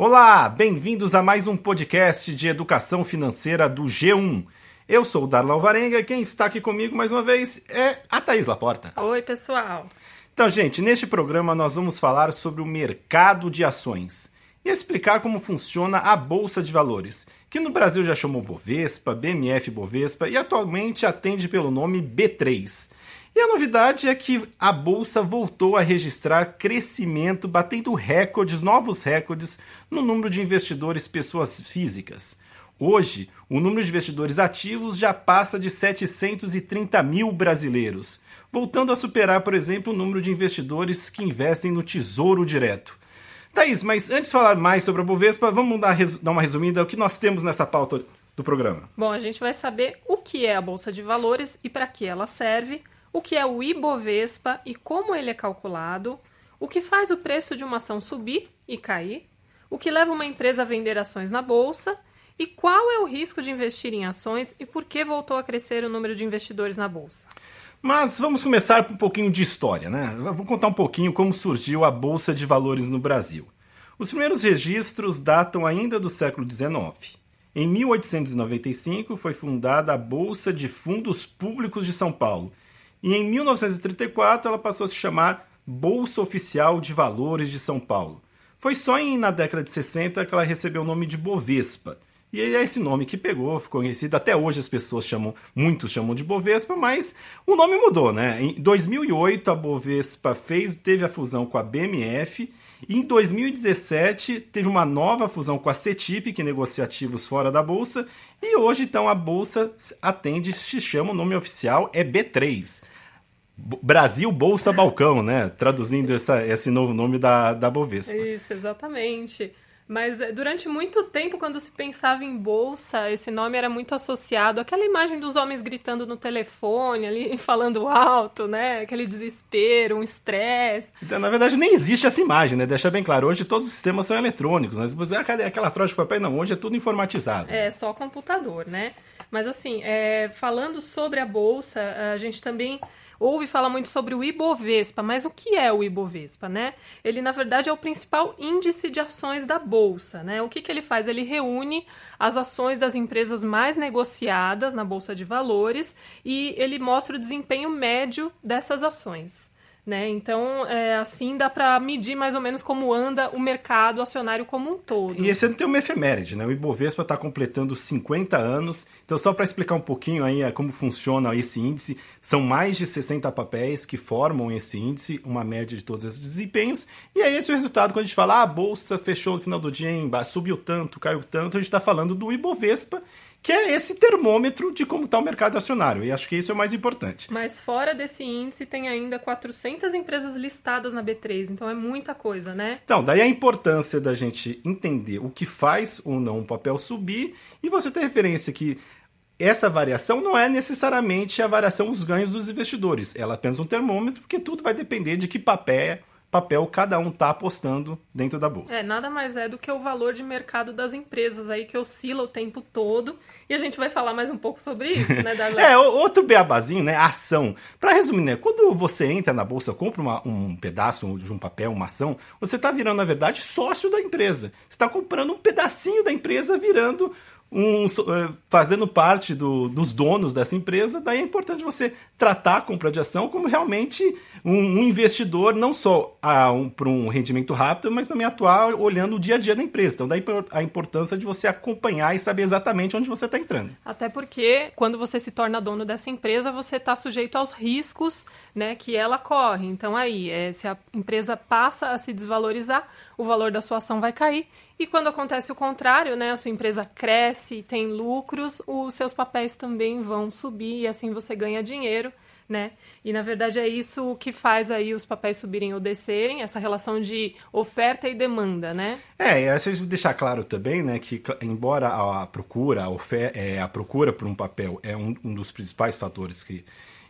Olá, bem-vindos a mais um podcast de educação financeira do G1. Eu sou o Darlan Varenga, quem está aqui comigo mais uma vez é a Thaís Laporta. Oi, pessoal. Então, gente, neste programa nós vamos falar sobre o mercado de ações e explicar como funciona a Bolsa de Valores, que no Brasil já chamou Bovespa, BMF Bovespa e atualmente atende pelo nome B3. E a novidade é que a bolsa voltou a registrar crescimento, batendo recordes, novos recordes, no número de investidores pessoas físicas. Hoje, o número de investidores ativos já passa de 730 mil brasileiros, voltando a superar, por exemplo, o número de investidores que investem no Tesouro Direto. Thaís, mas antes de falar mais sobre a Bovespa, vamos dar, uma resumida o que nós temos nessa pauta do programa. Bom, a gente vai saber o que é a Bolsa de Valores e para que ela serve o que é o Ibovespa e como ele é calculado, o que faz o preço de uma ação subir e cair, o que leva uma empresa a vender ações na bolsa e qual é o risco de investir em ações e por que voltou a crescer o número de investidores na bolsa. Mas vamos começar com um pouquinho de história, né? Vou contar um pouquinho como surgiu a Bolsa de Valores no Brasil. Os primeiros registros datam ainda do século XIX. Em 1895 foi fundada a Bolsa de Fundos Públicos de São Paulo, e em 1934 ela passou a se chamar Bolsa Oficial de Valores de São Paulo. Foi só em, na década de 60 que ela recebeu o nome de Bovespa. E é esse nome que pegou, ficou conhecido. Até hoje as pessoas chamam, muitos chamam de Bovespa, mas o nome mudou, né? Em 2008 a Bovespa fez, teve a fusão com a BMF. E em 2017 teve uma nova fusão com a CETIP, que negocia ativos fora da bolsa. E hoje então a bolsa atende, se chama o nome oficial é B3. Brasil Bolsa Balcão, né? Traduzindo essa, esse novo nome da, da Bovespa. Isso, exatamente. Mas eh, durante muito tempo, quando se pensava em bolsa, esse nome era muito associado àquela imagem dos homens gritando no telefone, ali falando alto, né? Aquele desespero, um estresse. Então, na verdade, nem existe essa imagem, né? Deixa bem claro. Hoje todos os sistemas são eletrônicos. Mas cadê aquela troca de papel? Não, hoje é tudo informatizado. É, só computador, né? Mas assim, é, falando sobre a bolsa, a gente também ouve falar muito sobre o Ibovespa, mas o que é o Ibovespa, né? Ele, na verdade, é o principal índice de ações da Bolsa, né? O que, que ele faz? Ele reúne as ações das empresas mais negociadas na Bolsa de Valores e ele mostra o desempenho médio dessas ações. Né? Então, é, assim dá para medir mais ou menos como anda o mercado acionário como um todo. E esse ano tem uma efeméride, né? O Ibovespa está completando 50 anos. Então, só para explicar um pouquinho aí é, como funciona esse índice, são mais de 60 papéis que formam esse índice, uma média de todos esses desempenhos. E aí, esse é o resultado quando a gente fala, ah, a bolsa fechou no final do dia, em, subiu tanto, caiu tanto, a gente está falando do Ibovespa que é esse termômetro de como está o mercado acionário. E acho que isso é o mais importante. Mas fora desse índice tem ainda 400 empresas listadas na B3, então é muita coisa, né? Então, daí a importância da gente entender o que faz ou não um papel subir e você ter referência que essa variação não é necessariamente a variação dos ganhos dos investidores. Ela é apenas um termômetro, porque tudo vai depender de que papel papel cada um está apostando dentro da bolsa. É, nada mais é do que o valor de mercado das empresas aí que oscila o tempo todo. E a gente vai falar mais um pouco sobre isso, né, Darlan? é, outro beabazinho, né, ação. Para resumir, né, quando você entra na bolsa, compra uma, um pedaço de um papel, uma ação, você está virando, na verdade, sócio da empresa. Você está comprando um pedacinho da empresa virando um, eh, fazendo parte do, dos donos dessa empresa, daí é importante você tratar a compra de ação como realmente um, um investidor, não só um, para um rendimento rápido, mas também atuar olhando o dia a dia da empresa. Então, daí a importância de você acompanhar e saber exatamente onde você está entrando. Até porque, quando você se torna dono dessa empresa, você está sujeito aos riscos né, que ela corre. Então, aí, é, se a empresa passa a se desvalorizar, o valor da sua ação vai cair e quando acontece o contrário, né, a sua empresa cresce, tem lucros, os seus papéis também vão subir e assim você ganha dinheiro, né? E na verdade é isso que faz aí os papéis subirem ou descerem, essa relação de oferta e demanda, né? É, e deixar claro também, né, que embora a procura, a, ofer é, a procura por um papel é um, um dos principais fatores que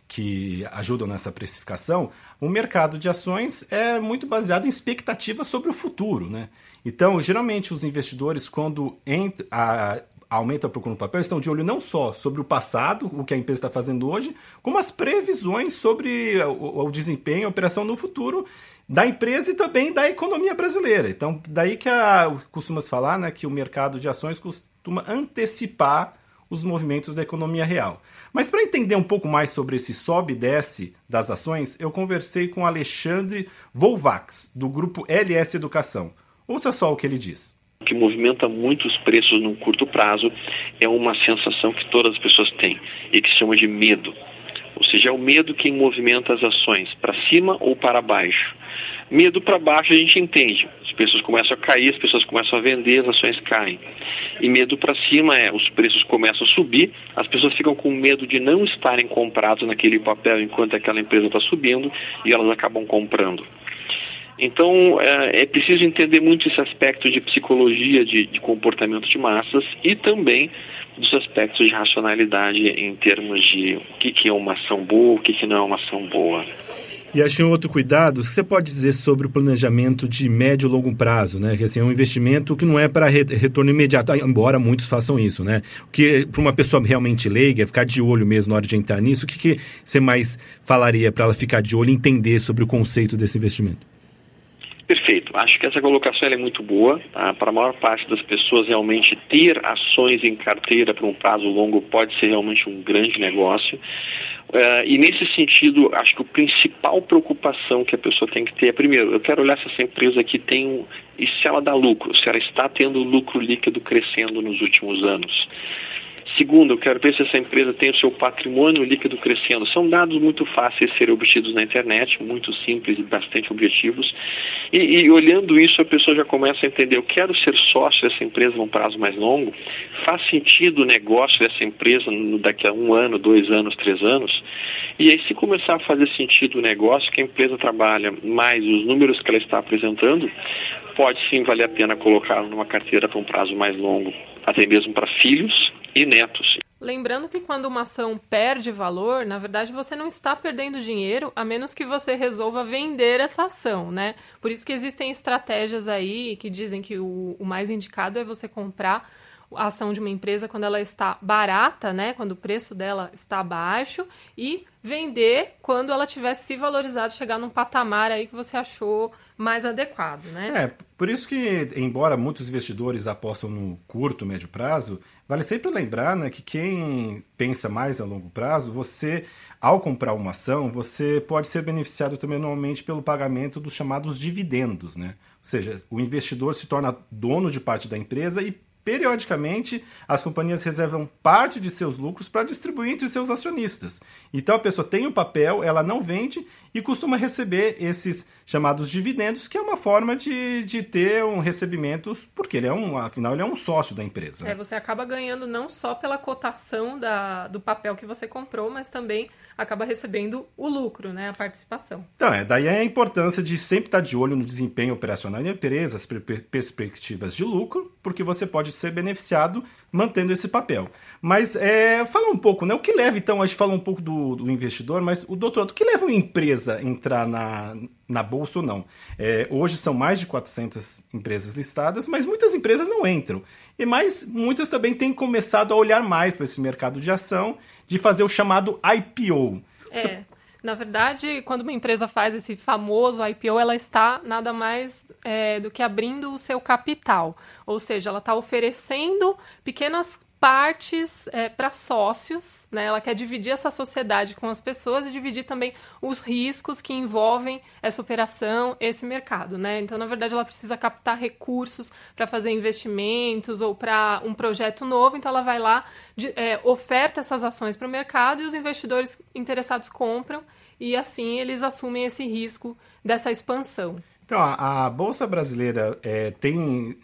que ajudam nessa precificação, o mercado de ações é muito baseado em expectativas sobre o futuro, né? Então, geralmente, os investidores, quando entra, a, aumenta a procura no papel, estão de olho não só sobre o passado, o que a empresa está fazendo hoje, como as previsões sobre o, o desempenho, a operação no futuro, da empresa e também da economia brasileira. Então, daí que a, costuma falar né, que o mercado de ações costuma antecipar os movimentos da economia real. Mas para entender um pouco mais sobre esse sobe e desce das ações, eu conversei com Alexandre Volvax, do grupo LS Educação. Ouça só o que ele diz. O que movimenta muito os preços num curto prazo é uma sensação que todas as pessoas têm e que se chama de medo. Ou seja, é o medo que movimenta as ações para cima ou para baixo. Medo para baixo a gente entende. As pessoas começam a cair, as pessoas começam a vender, as ações caem. E medo para cima é os preços começam a subir, as pessoas ficam com medo de não estarem comprados naquele papel enquanto aquela empresa está subindo e elas acabam comprando. Então, é, é, preciso entender muito esse aspecto de psicologia de, de, comportamento de massas e também dos aspectos de racionalidade em termos de o que, que é uma ação boa, o que, que não é uma ação boa. E achei um outro cuidado, você pode dizer sobre o planejamento de médio e longo prazo, né? Que assim, é um investimento que não é para retorno imediato, embora muitos façam isso, né? Que para uma pessoa realmente leiga, ficar de olho mesmo na hora de entrar nisso, o que, que você mais falaria para ela ficar de olho e entender sobre o conceito desse investimento? Perfeito. Acho que essa colocação é muito boa. Tá? Para a maior parte das pessoas, realmente ter ações em carteira para um prazo longo pode ser realmente um grande negócio. Uh, e nesse sentido, acho que a principal preocupação que a pessoa tem que ter é, primeiro, eu quero olhar se essa empresa aqui tem e se ela dá lucro, se ela está tendo lucro líquido crescendo nos últimos anos. Segundo, eu quero ver se essa empresa tem o seu patrimônio líquido crescendo. São dados muito fáceis de serem obtidos na internet, muito simples e bastante objetivos. E, e, olhando isso, a pessoa já começa a entender: eu quero ser sócio dessa empresa num prazo mais longo. Faz sentido o negócio dessa empresa daqui a um ano, dois anos, três anos? E aí, se começar a fazer sentido o negócio que a empresa trabalha, mais os números que ela está apresentando, pode sim valer a pena colocá-lo numa carteira para um prazo mais longo, até mesmo para filhos e netos. Lembrando que quando uma ação perde valor, na verdade você não está perdendo dinheiro, a menos que você resolva vender essa ação, né? Por isso que existem estratégias aí que dizem que o, o mais indicado é você comprar a ação de uma empresa quando ela está barata, né? Quando o preço dela está baixo e vender quando ela tiver se valorizado, chegar num patamar aí que você achou mais adequado, né? É, por isso que, embora muitos investidores apostam no curto, médio prazo, vale sempre lembrar né, que quem pensa mais a longo prazo, você, ao comprar uma ação, você pode ser beneficiado também normalmente pelo pagamento dos chamados dividendos, né? Ou seja, o investidor se torna dono de parte da empresa e periodicamente as companhias reservam parte de seus lucros para distribuir entre seus acionistas. Então a pessoa tem o papel, ela não vende e costuma receber esses chamados dividendos, que é uma forma de, de ter um recebimento, porque ele é um, afinal, ele é um sócio da empresa. É, você acaba ganhando não só pela cotação da, do papel que você comprou, mas também acaba recebendo o lucro, né, a participação. Então, é, daí é a importância de sempre estar de olho no desempenho operacional da empresa, as perspectivas de lucro, porque você pode ser beneficiado mantendo esse papel. Mas é, fala um pouco, né? O que leva, então, a gente fala um pouco do, do investidor, mas o doutorado, o que leva uma empresa a entrar na, na bolsa ou não? É, hoje são mais de 400 empresas listadas, mas muitas empresas não entram. E mais, muitas também têm começado a olhar mais para esse mercado de ação, de fazer o chamado IPO. É. Você na verdade, quando uma empresa faz esse famoso IPO, ela está nada mais é, do que abrindo o seu capital. Ou seja, ela está oferecendo pequenas partes é, para sócios, né? Ela quer dividir essa sociedade com as pessoas e dividir também os riscos que envolvem essa operação, esse mercado, né? Então, na verdade, ela precisa captar recursos para fazer investimentos ou para um projeto novo. Então, ela vai lá, de, é, oferta essas ações para o mercado e os investidores interessados compram e assim eles assumem esse risco dessa expansão. Então, a, a Bolsa Brasileira é, tem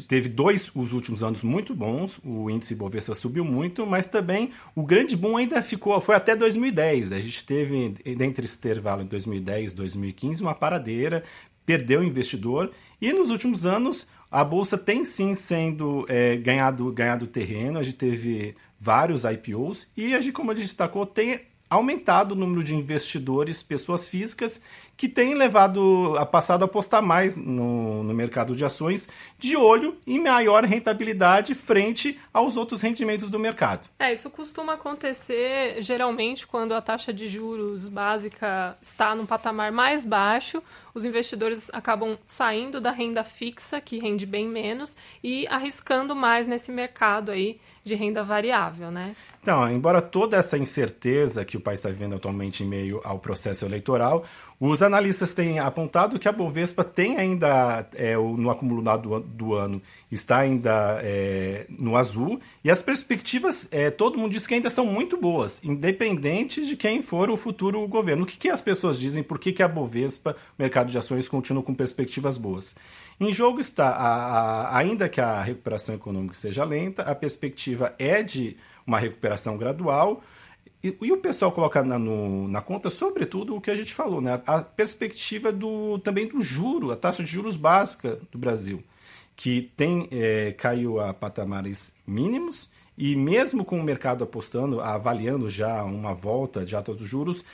teve dois os últimos anos muito bons, o índice Bovespa subiu muito, mas também o grande boom ainda ficou, foi até 2010. A gente teve, dentro esse intervalo em 2010 2015, uma paradeira, perdeu investidor, e nos últimos anos a bolsa tem sim sendo é, ganhado, ganhado terreno, a gente teve vários IPOs, e a gente, como a gente destacou, tem aumentado o número de investidores, pessoas físicas, que têm levado a passado a apostar mais no, no mercado de ações, de olho em maior rentabilidade frente aos outros rendimentos do mercado. É, isso costuma acontecer geralmente quando a taxa de juros básica está num patamar mais baixo, os investidores acabam saindo da renda fixa, que rende bem menos, e arriscando mais nesse mercado aí de renda variável, né? Então, embora toda essa incerteza que o país está vivendo atualmente em meio ao processo eleitoral, os analistas têm apontado que a Bovespa tem ainda, é, no acumulado do, ano, está ainda é, no azul, e as perspectivas, é, todo mundo diz que ainda são muito boas, independente de quem for o futuro governo. O que, que as pessoas dizem, por que, que a Bovespa, o mercado de ações, continua com perspectivas boas? Em jogo está, a, a, ainda que a recuperação econômica seja lenta, a perspectiva é de uma recuperação gradual. E, e o pessoal coloca na, no, na conta, sobretudo, o que a gente falou, né? a perspectiva do, também do juro, a taxa de juros básica do Brasil, que tem é, caiu a patamares mínimos e mesmo com o mercado apostando, avaliando já uma volta de atas dos juros,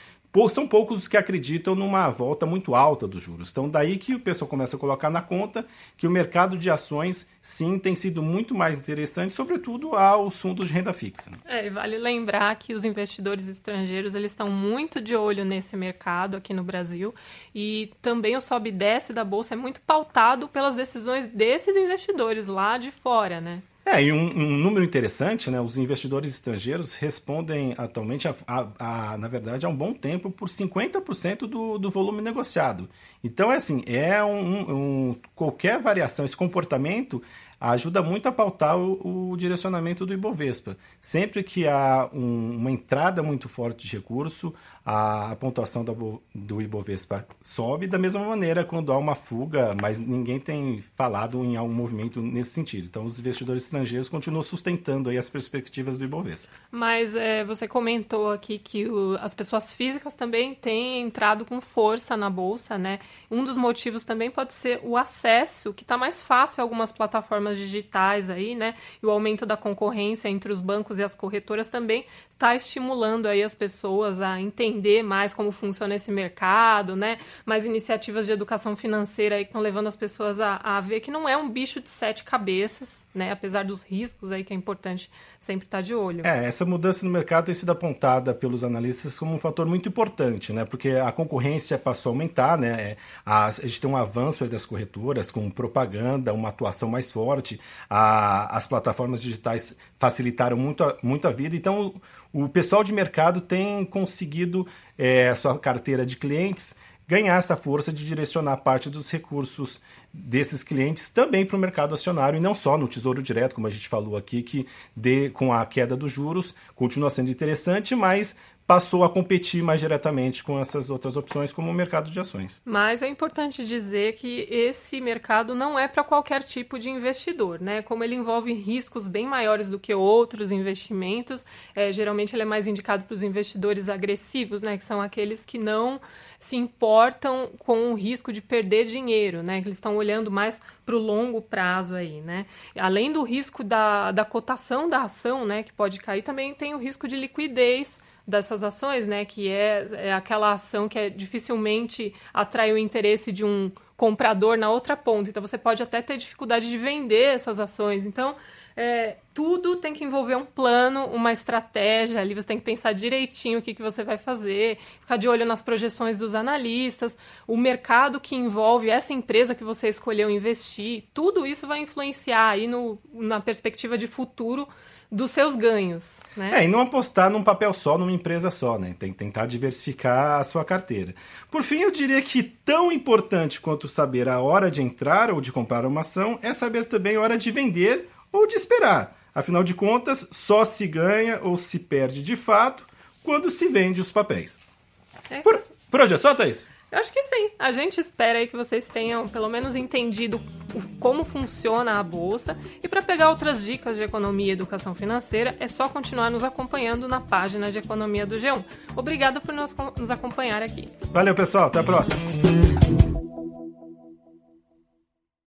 são poucos os que acreditam numa volta muito alta dos juros. Então, daí que o pessoal começa a colocar na conta que o mercado de ações, sim, tem sido muito mais interessante, sobretudo aos fundos de renda fixa. É, vale lembrar que os investidores estrangeiros eles estão muito de olho nesse mercado aqui no Brasil e também o sobe e desce da bolsa é muito pautado pelas decisões desses investidores lá de fora, né? É, e um, um, número interessante, né? Os investidores estrangeiros respondem atualmente, a, a, a, na verdade, há um bom tempo por 50% do, do volume negociado. Então, é assim, é um, um, qualquer variação, esse comportamento ajuda muito a pautar o, o direcionamento do Ibovespa. Sempre que há um, uma entrada muito forte de recurso, a, a pontuação do, do Ibovespa sobe, da mesma maneira quando há uma fuga, mas ninguém tem falado em algum movimento nesse sentido. Então, os investidores estrangeiros continuam sustentando aí as perspectivas do Ibovespa. Mas é, você comentou aqui que o, as pessoas físicas também têm entrado com força na Bolsa, né? Um dos motivos também pode ser o acesso, que está mais fácil em algumas plataformas digitais aí, né? E o aumento da concorrência entre os bancos e as corretoras também está estimulando aí as pessoas a entender mais como funciona esse mercado, né? Mais iniciativas de educação financeira aí que estão levando as pessoas a, a ver que não é um bicho de sete cabeças, né? Apesar dos riscos aí que é importante sempre estar tá de olho. É, essa mudança no mercado tem sido apontada pelos analistas como um fator muito importante, né? Porque a concorrência passou a aumentar, né? A, a gente tem um avanço das corretoras com propaganda, uma atuação mais forte, a, as plataformas digitais facilitaram muito a, muito a vida, então o, o pessoal de mercado tem conseguido é, sua carteira de clientes ganhar essa força de direcionar parte dos recursos desses clientes também para o mercado acionário e não só no Tesouro Direto, como a gente falou aqui, que de, com a queda dos juros continua sendo interessante, mas passou a competir mais diretamente com essas outras opções, como o mercado de ações. Mas é importante dizer que esse mercado não é para qualquer tipo de investidor, né? Como ele envolve riscos bem maiores do que outros investimentos, é, geralmente ele é mais indicado para os investidores agressivos, né? Que são aqueles que não se importam com o risco de perder dinheiro, né? Que eles estão olhando mais para o longo prazo aí, né? Além do risco da, da cotação da ação, né? Que pode cair, também tem o risco de liquidez dessas ações, né? Que é, é aquela ação que é, dificilmente atrai o interesse de um comprador na outra ponta. Então você pode até ter dificuldade de vender essas ações. Então é, tudo tem que envolver um plano, uma estratégia ali, você tem que pensar direitinho o que, que você vai fazer, ficar de olho nas projeções dos analistas, o mercado que envolve essa empresa que você escolheu investir, tudo isso vai influenciar aí no, na perspectiva de futuro dos seus ganhos. Né? É, e não apostar num papel só, numa empresa só, né? Tem que tentar diversificar a sua carteira. Por fim, eu diria que tão importante quanto saber a hora de entrar ou de comprar uma ação é saber também a hora de vender ou de esperar. Afinal de contas, só se ganha ou se perde de fato quando se vende os papéis. É. Por, por hoje é só, Thaís? Eu acho que sim. A gente espera aí que vocês tenham pelo menos entendido como funciona a bolsa. E para pegar outras dicas de economia e educação financeira, é só continuar nos acompanhando na página de economia do G1. Obrigada por nos, acompanhar aqui. Valeu, pessoal. Até a próxima.